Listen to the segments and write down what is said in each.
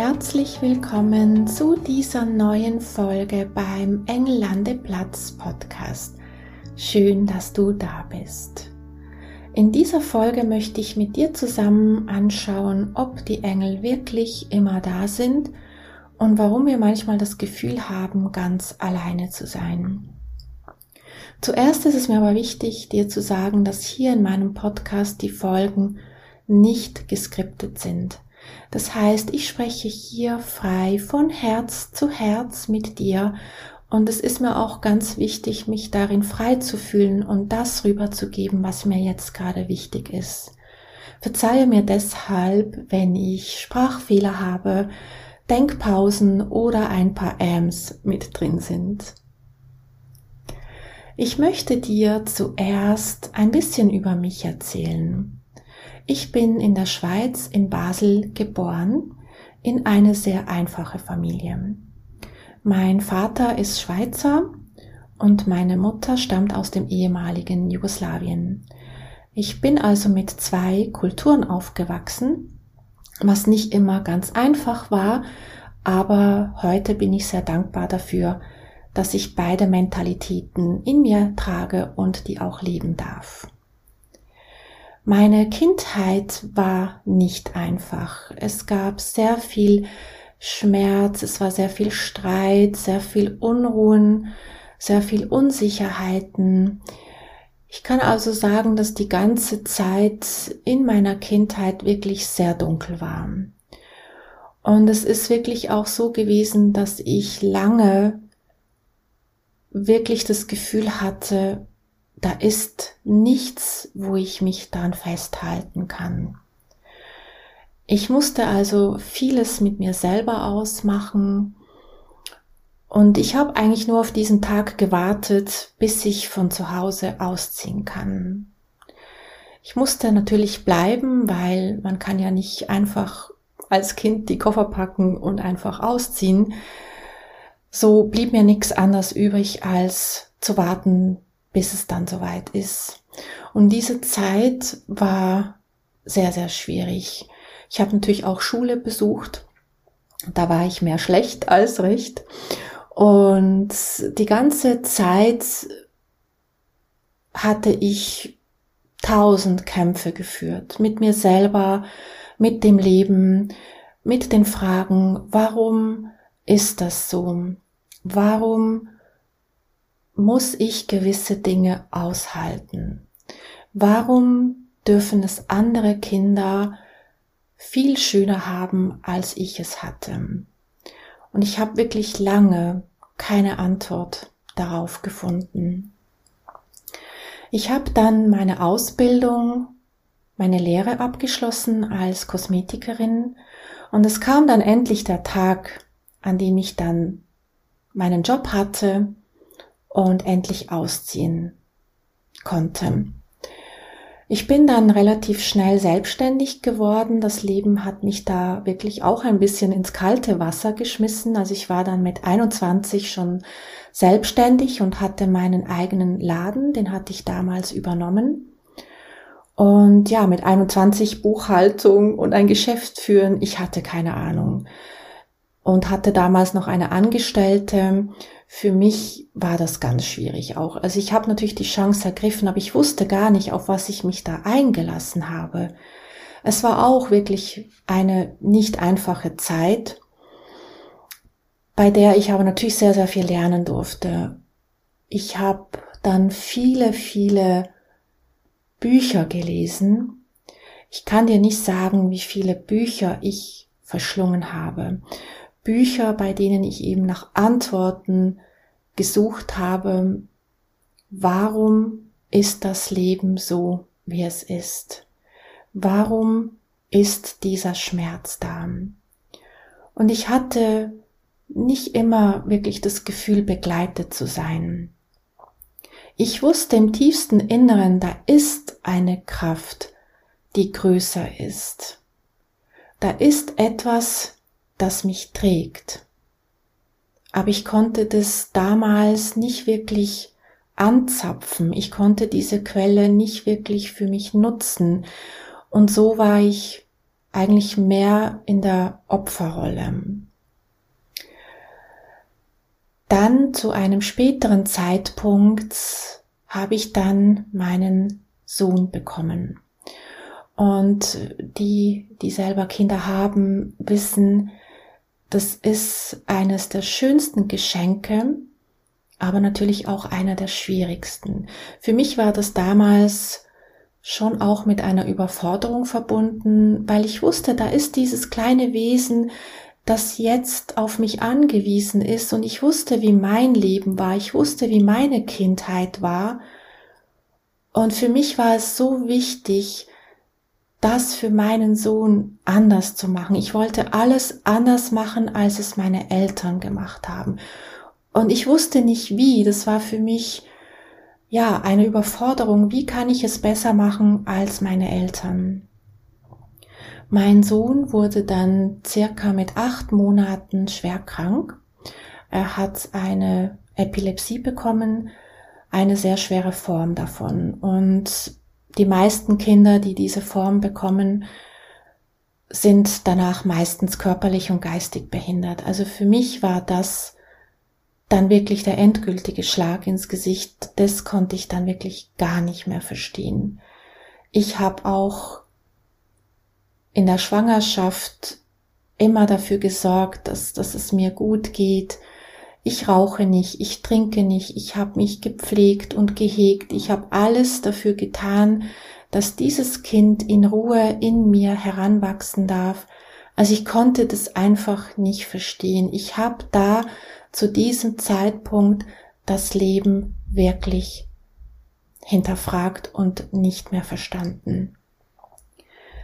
Herzlich willkommen zu dieser neuen Folge beim Engellandeplatz Podcast. Schön, dass du da bist. In dieser Folge möchte ich mit dir zusammen anschauen, ob die Engel wirklich immer da sind und warum wir manchmal das Gefühl haben, ganz alleine zu sein. Zuerst ist es mir aber wichtig, dir zu sagen, dass hier in meinem Podcast die Folgen nicht geskriptet sind. Das heißt, ich spreche hier frei von Herz zu Herz mit dir und es ist mir auch ganz wichtig, mich darin frei zu fühlen und das rüberzugeben, was mir jetzt gerade wichtig ist. Verzeihe mir deshalb, wenn ich Sprachfehler habe, Denkpausen oder ein paar Ams mit drin sind. Ich möchte dir zuerst ein bisschen über mich erzählen. Ich bin in der Schweiz in Basel geboren, in eine sehr einfache Familie. Mein Vater ist Schweizer und meine Mutter stammt aus dem ehemaligen Jugoslawien. Ich bin also mit zwei Kulturen aufgewachsen, was nicht immer ganz einfach war, aber heute bin ich sehr dankbar dafür, dass ich beide Mentalitäten in mir trage und die auch leben darf. Meine Kindheit war nicht einfach. Es gab sehr viel Schmerz, es war sehr viel Streit, sehr viel Unruhen, sehr viel Unsicherheiten. Ich kann also sagen, dass die ganze Zeit in meiner Kindheit wirklich sehr dunkel war. Und es ist wirklich auch so gewesen, dass ich lange wirklich das Gefühl hatte, da ist nichts, wo ich mich dran festhalten kann. Ich musste also vieles mit mir selber ausmachen und ich habe eigentlich nur auf diesen Tag gewartet, bis ich von zu Hause ausziehen kann. Ich musste natürlich bleiben, weil man kann ja nicht einfach als Kind die Koffer packen und einfach ausziehen. So blieb mir nichts anderes übrig, als zu warten, bis es dann soweit ist. Und diese Zeit war sehr, sehr schwierig. Ich habe natürlich auch Schule besucht. Da war ich mehr schlecht als recht. Und die ganze Zeit hatte ich tausend Kämpfe geführt. Mit mir selber, mit dem Leben, mit den Fragen, warum ist das so? Warum muss ich gewisse Dinge aushalten? Warum dürfen es andere Kinder viel schöner haben, als ich es hatte? Und ich habe wirklich lange keine Antwort darauf gefunden. Ich habe dann meine Ausbildung, meine Lehre abgeschlossen als Kosmetikerin und es kam dann endlich der Tag, an dem ich dann meinen Job hatte und endlich ausziehen konnte. Ich bin dann relativ schnell selbstständig geworden. Das Leben hat mich da wirklich auch ein bisschen ins kalte Wasser geschmissen. Also ich war dann mit 21 schon selbstständig und hatte meinen eigenen Laden. Den hatte ich damals übernommen. Und ja, mit 21 Buchhaltung und ein Geschäft führen, ich hatte keine Ahnung. Und hatte damals noch eine Angestellte, für mich war das ganz schwierig auch. Also ich habe natürlich die Chance ergriffen, aber ich wusste gar nicht, auf was ich mich da eingelassen habe. Es war auch wirklich eine nicht einfache Zeit, bei der ich aber natürlich sehr, sehr viel lernen durfte. Ich habe dann viele, viele Bücher gelesen. Ich kann dir nicht sagen, wie viele Bücher ich verschlungen habe. Bücher, bei denen ich eben nach Antworten gesucht habe, warum ist das Leben so, wie es ist? Warum ist dieser Schmerz da? Und ich hatte nicht immer wirklich das Gefühl, begleitet zu sein. Ich wusste im tiefsten Inneren, da ist eine Kraft, die größer ist. Da ist etwas, das mich trägt. Aber ich konnte das damals nicht wirklich anzapfen. Ich konnte diese Quelle nicht wirklich für mich nutzen. Und so war ich eigentlich mehr in der Opferrolle. Dann zu einem späteren Zeitpunkt habe ich dann meinen Sohn bekommen. Und die, die selber Kinder haben, wissen, das ist eines der schönsten Geschenke, aber natürlich auch einer der schwierigsten. Für mich war das damals schon auch mit einer Überforderung verbunden, weil ich wusste, da ist dieses kleine Wesen, das jetzt auf mich angewiesen ist und ich wusste, wie mein Leben war, ich wusste, wie meine Kindheit war. Und für mich war es so wichtig, das für meinen Sohn anders zu machen. Ich wollte alles anders machen, als es meine Eltern gemacht haben. Und ich wusste nicht wie. Das war für mich, ja, eine Überforderung. Wie kann ich es besser machen als meine Eltern? Mein Sohn wurde dann circa mit acht Monaten schwer krank. Er hat eine Epilepsie bekommen, eine sehr schwere Form davon. Und die meisten Kinder, die diese Form bekommen, sind danach meistens körperlich und geistig behindert. Also für mich war das dann wirklich der endgültige Schlag ins Gesicht. Das konnte ich dann wirklich gar nicht mehr verstehen. Ich habe auch in der Schwangerschaft immer dafür gesorgt, dass, dass es mir gut geht. Ich rauche nicht, ich trinke nicht, ich habe mich gepflegt und gehegt, ich habe alles dafür getan, dass dieses Kind in Ruhe in mir heranwachsen darf. Also ich konnte das einfach nicht verstehen. Ich habe da zu diesem Zeitpunkt das Leben wirklich hinterfragt und nicht mehr verstanden.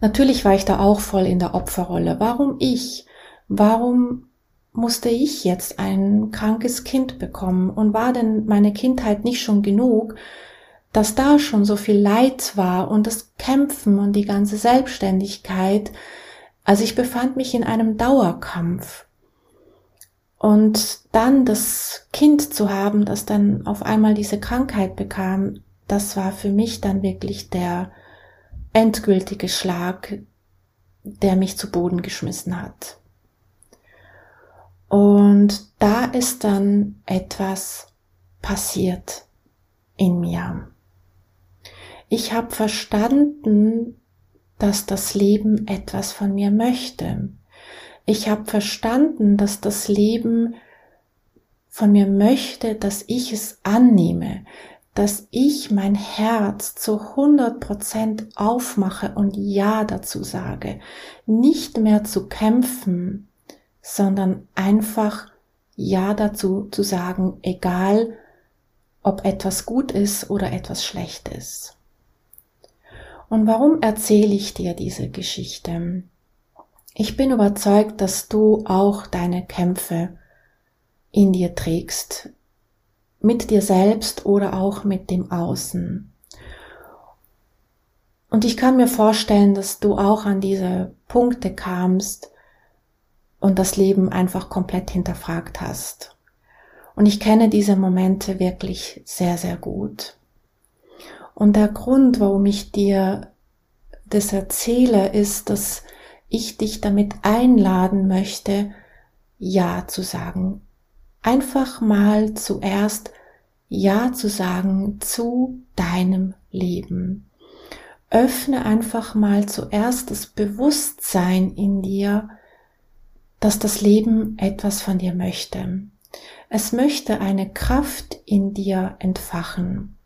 Natürlich war ich da auch voll in der Opferrolle. Warum ich? Warum musste ich jetzt ein krankes Kind bekommen? Und war denn meine Kindheit nicht schon genug, dass da schon so viel Leid war und das Kämpfen und die ganze Selbstständigkeit? Also ich befand mich in einem Dauerkampf. Und dann das Kind zu haben, das dann auf einmal diese Krankheit bekam, das war für mich dann wirklich der endgültige Schlag, der mich zu Boden geschmissen hat. Und da ist dann etwas passiert in mir. Ich habe verstanden, dass das Leben etwas von mir möchte. Ich habe verstanden, dass das Leben von mir möchte, dass ich es annehme, dass ich mein Herz zu 100 Prozent aufmache und Ja dazu sage. Nicht mehr zu kämpfen, sondern einfach Ja dazu zu sagen, egal ob etwas gut ist oder etwas schlecht ist. Und warum erzähle ich dir diese Geschichte? Ich bin überzeugt, dass du auch deine Kämpfe in dir trägst, mit dir selbst oder auch mit dem Außen. Und ich kann mir vorstellen, dass du auch an diese Punkte kamst und das Leben einfach komplett hinterfragt hast. Und ich kenne diese Momente wirklich sehr, sehr gut. Und der Grund, warum ich dir das erzähle, ist, dass ich dich damit einladen möchte, Ja zu sagen. Einfach mal zuerst ja zu sagen zu deinem Leben. Öffne einfach mal zuerst das Bewusstsein in dir, dass das Leben etwas von dir möchte. Es möchte eine Kraft in dir entfachen.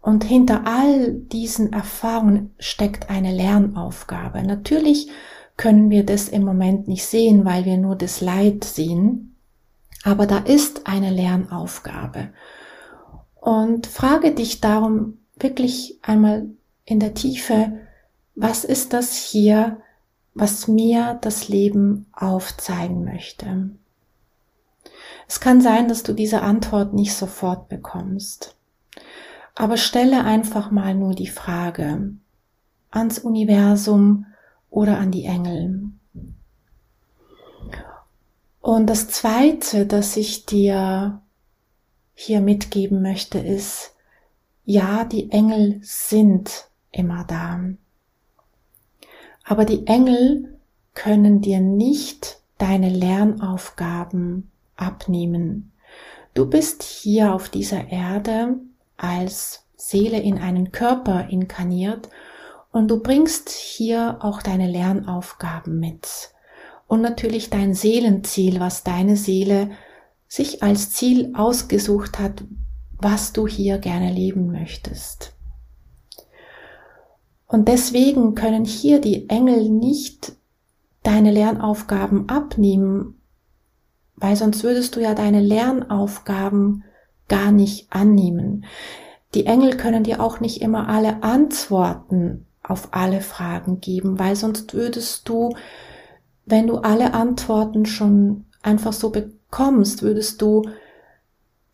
Und hinter all diesen Erfahrungen steckt eine Lernaufgabe. Natürlich können wir das im Moment nicht sehen, weil wir nur das Leid sehen. Aber da ist eine Lernaufgabe. Und frage dich darum wirklich einmal in der Tiefe, was ist das hier, was mir das Leben aufzeigen möchte? Es kann sein, dass du diese Antwort nicht sofort bekommst. Aber stelle einfach mal nur die Frage ans Universum oder an die Engel. Und das Zweite, das ich dir hier mitgeben möchte, ist, ja, die Engel sind immer da. Aber die Engel können dir nicht deine Lernaufgaben abnehmen. Du bist hier auf dieser Erde als Seele in einen Körper inkarniert und du bringst hier auch deine Lernaufgaben mit. Und natürlich dein Seelenziel, was deine Seele sich als Ziel ausgesucht hat, was du hier gerne leben möchtest. Und deswegen können hier die Engel nicht deine Lernaufgaben abnehmen, weil sonst würdest du ja deine Lernaufgaben gar nicht annehmen. Die Engel können dir auch nicht immer alle Antworten auf alle Fragen geben, weil sonst würdest du, wenn du alle Antworten schon einfach so bekommst, würdest du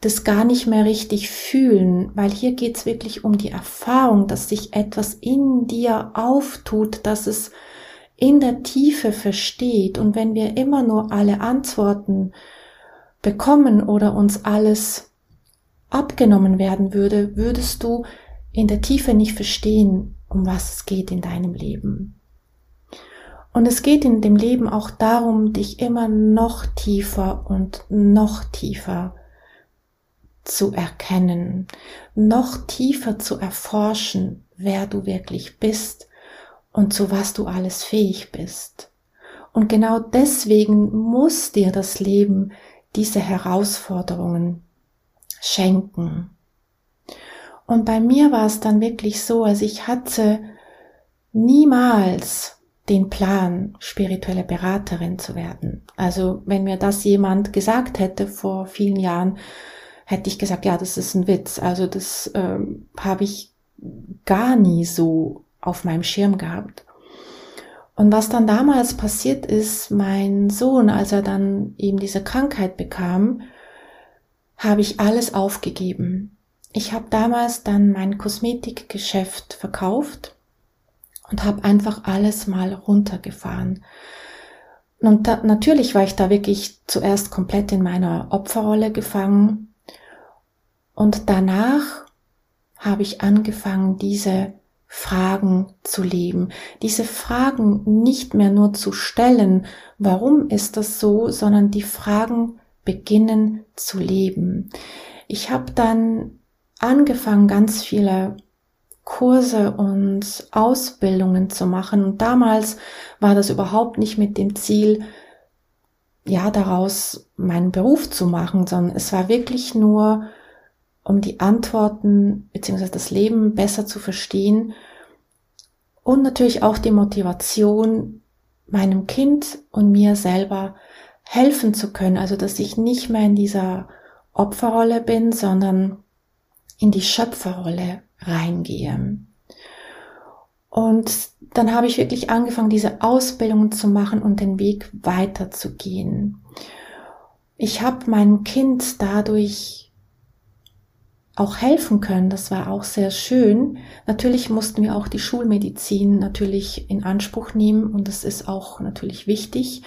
das gar nicht mehr richtig fühlen, weil hier geht's wirklich um die Erfahrung, dass sich etwas in dir auftut, dass es in der Tiefe versteht. Und wenn wir immer nur alle Antworten bekommen oder uns alles abgenommen werden würde, würdest du in der Tiefe nicht verstehen, um was es geht in deinem Leben. Und es geht in dem Leben auch darum, dich immer noch tiefer und noch tiefer zu erkennen, noch tiefer zu erforschen, wer du wirklich bist und zu was du alles fähig bist. Und genau deswegen muss dir das Leben diese Herausforderungen schenken. Und bei mir war es dann wirklich so, also ich hatte niemals den Plan, spirituelle Beraterin zu werden. Also wenn mir das jemand gesagt hätte vor vielen Jahren, hätte ich gesagt, ja, das ist ein Witz. Also das ähm, habe ich gar nie so auf meinem Schirm gehabt. Und was dann damals passiert ist, mein Sohn, als er dann eben diese Krankheit bekam, habe ich alles aufgegeben. Ich habe damals dann mein Kosmetikgeschäft verkauft und habe einfach alles mal runtergefahren. Und da, natürlich war ich da wirklich zuerst komplett in meiner Opferrolle gefangen und danach habe ich angefangen, diese Fragen zu leben, diese Fragen nicht mehr nur zu stellen, warum ist das so, sondern die Fragen beginnen zu leben. Ich habe dann angefangen, ganz viele Kurse und Ausbildungen zu machen. Und damals war das überhaupt nicht mit dem Ziel, ja, daraus meinen Beruf zu machen, sondern es war wirklich nur um die Antworten bzw. das Leben besser zu verstehen und natürlich auch die Motivation, meinem Kind und mir selber helfen zu können, also dass ich nicht mehr in dieser Opferrolle bin, sondern in die Schöpferrolle reingehe. Und dann habe ich wirklich angefangen, diese Ausbildung zu machen und den Weg weiterzugehen. Ich habe mein Kind dadurch auch helfen können. Das war auch sehr schön. Natürlich mussten wir auch die Schulmedizin natürlich in Anspruch nehmen und das ist auch natürlich wichtig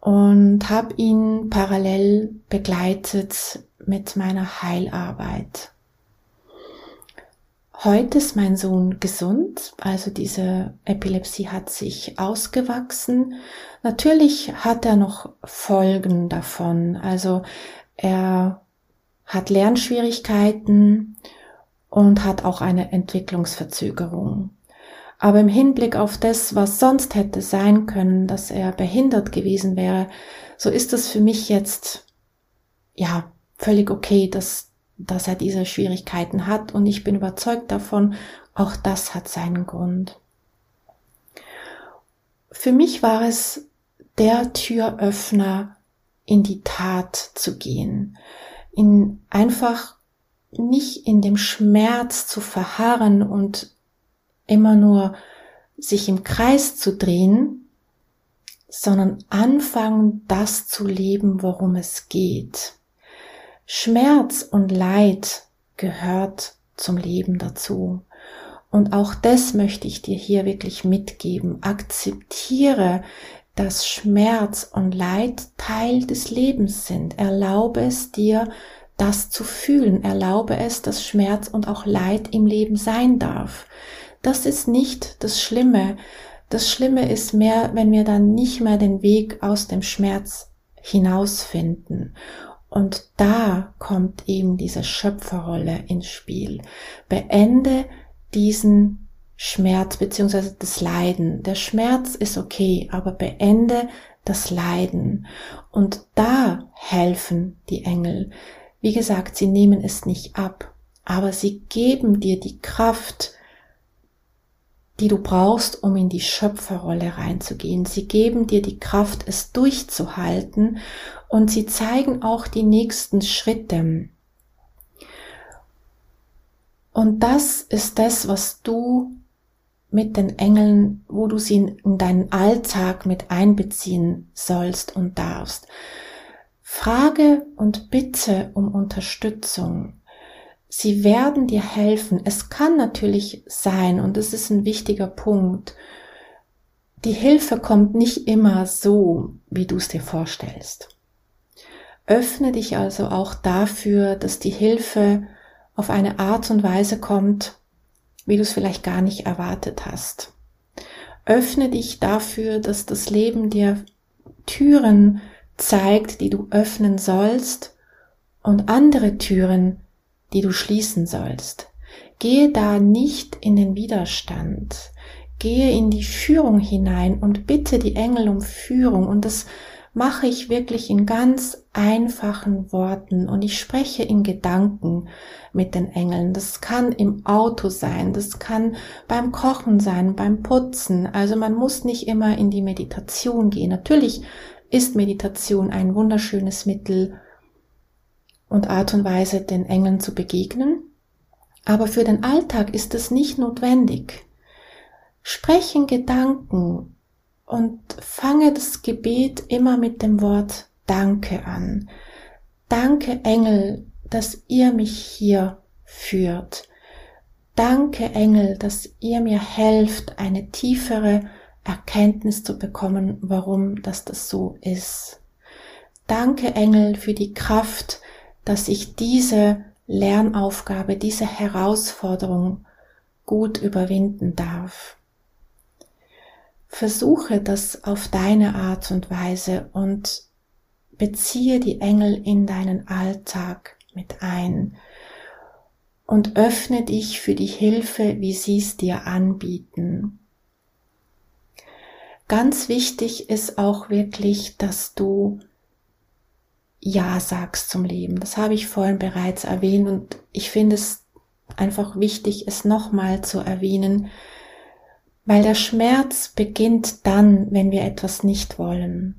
und habe ihn parallel begleitet mit meiner Heilarbeit. Heute ist mein Sohn gesund, also diese Epilepsie hat sich ausgewachsen. Natürlich hat er noch Folgen davon, also er hat Lernschwierigkeiten und hat auch eine Entwicklungsverzögerung. Aber im Hinblick auf das, was sonst hätte sein können, dass er behindert gewesen wäre, so ist es für mich jetzt, ja, völlig okay, dass, dass er diese Schwierigkeiten hat und ich bin überzeugt davon, auch das hat seinen Grund. Für mich war es der Türöffner, in die Tat zu gehen in einfach nicht in dem Schmerz zu verharren und immer nur sich im Kreis zu drehen, sondern anfangen, das zu leben, worum es geht. Schmerz und Leid gehört zum Leben dazu. Und auch das möchte ich dir hier wirklich mitgeben. Akzeptiere, dass Schmerz und Leid Teil des Lebens sind. Erlaube es dir, das zu fühlen. Erlaube es, dass Schmerz und auch Leid im Leben sein darf. Das ist nicht das Schlimme. Das Schlimme ist mehr, wenn wir dann nicht mehr den Weg aus dem Schmerz hinausfinden. Und da kommt eben diese Schöpferrolle ins Spiel. Beende diesen Schmerz beziehungsweise das Leiden. Der Schmerz ist okay, aber beende das Leiden. Und da helfen die Engel. Wie gesagt, sie nehmen es nicht ab, aber sie geben dir die Kraft, die du brauchst, um in die Schöpferrolle reinzugehen. Sie geben dir die Kraft, es durchzuhalten und sie zeigen auch die nächsten Schritte. Und das ist das, was du mit den Engeln, wo du sie in deinen Alltag mit einbeziehen sollst und darfst. Frage und bitte um Unterstützung. Sie werden dir helfen. Es kann natürlich sein, und das ist ein wichtiger Punkt, die Hilfe kommt nicht immer so, wie du es dir vorstellst. Öffne dich also auch dafür, dass die Hilfe auf eine Art und Weise kommt, wie du es vielleicht gar nicht erwartet hast. Öffne dich dafür, dass das Leben dir Türen zeigt, die du öffnen sollst und andere Türen, die du schließen sollst. Gehe da nicht in den Widerstand. Gehe in die Führung hinein und bitte die Engel um Führung. Und das mache ich wirklich in ganz einfachen Worten und ich spreche in Gedanken mit den Engeln. Das kann im Auto sein, das kann beim Kochen sein, beim Putzen. Also man muss nicht immer in die Meditation gehen. Natürlich ist Meditation ein wunderschönes Mittel, und Art und Weise, den Engeln zu begegnen. Aber für den Alltag ist es nicht notwendig. Sprechen Gedanken und fange das Gebet immer mit dem Wort Danke an. Danke Engel, dass ihr mich hier führt. Danke Engel, dass ihr mir helft, eine tiefere Erkenntnis zu bekommen, warum das das so ist. Danke Engel für die Kraft, dass ich diese Lernaufgabe, diese Herausforderung gut überwinden darf. Versuche das auf deine Art und Weise und beziehe die Engel in deinen Alltag mit ein und öffne dich für die Hilfe, wie sie es dir anbieten. Ganz wichtig ist auch wirklich, dass du ja sagst zum Leben. Das habe ich vorhin bereits erwähnt und ich finde es einfach wichtig, es nochmal zu erwähnen, weil der Schmerz beginnt dann, wenn wir etwas nicht wollen.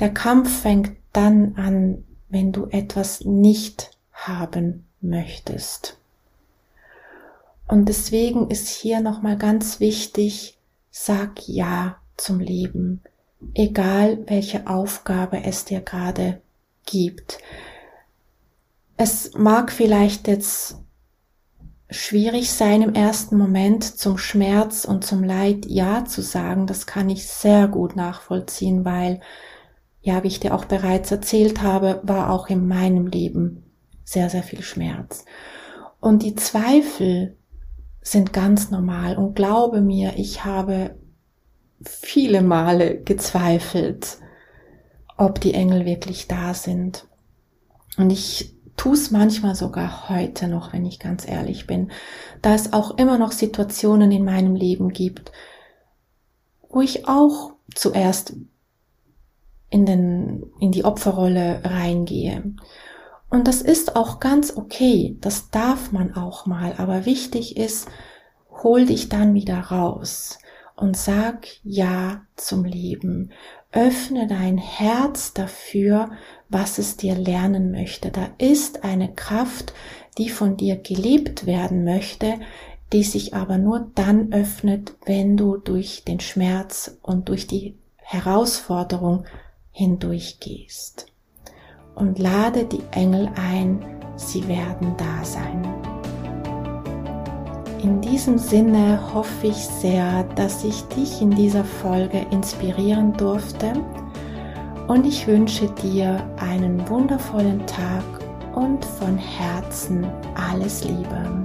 Der Kampf fängt dann an, wenn du etwas nicht haben möchtest. Und deswegen ist hier nochmal ganz wichtig, sag Ja zum Leben egal welche Aufgabe es dir gerade gibt. Es mag vielleicht jetzt schwierig sein im ersten Moment zum Schmerz und zum Leid Ja zu sagen. Das kann ich sehr gut nachvollziehen, weil, ja, wie ich dir auch bereits erzählt habe, war auch in meinem Leben sehr, sehr viel Schmerz. Und die Zweifel sind ganz normal und glaube mir, ich habe viele Male gezweifelt, ob die Engel wirklich da sind. Und ich tue es manchmal sogar heute noch, wenn ich ganz ehrlich bin, da es auch immer noch Situationen in meinem Leben gibt, wo ich auch zuerst in, den, in die Opferrolle reingehe. Und das ist auch ganz okay, das darf man auch mal, aber wichtig ist, hol dich dann wieder raus und sag Ja zum Leben. Öffne dein Herz dafür, was es dir lernen möchte. Da ist eine Kraft, die von dir gelebt werden möchte, die sich aber nur dann öffnet, wenn du durch den Schmerz und durch die Herausforderung hindurchgehst. Und lade die Engel ein, sie werden da sein. In diesem Sinne hoffe ich sehr, dass ich dich in dieser Folge inspirieren durfte und ich wünsche dir einen wundervollen Tag und von Herzen alles Liebe.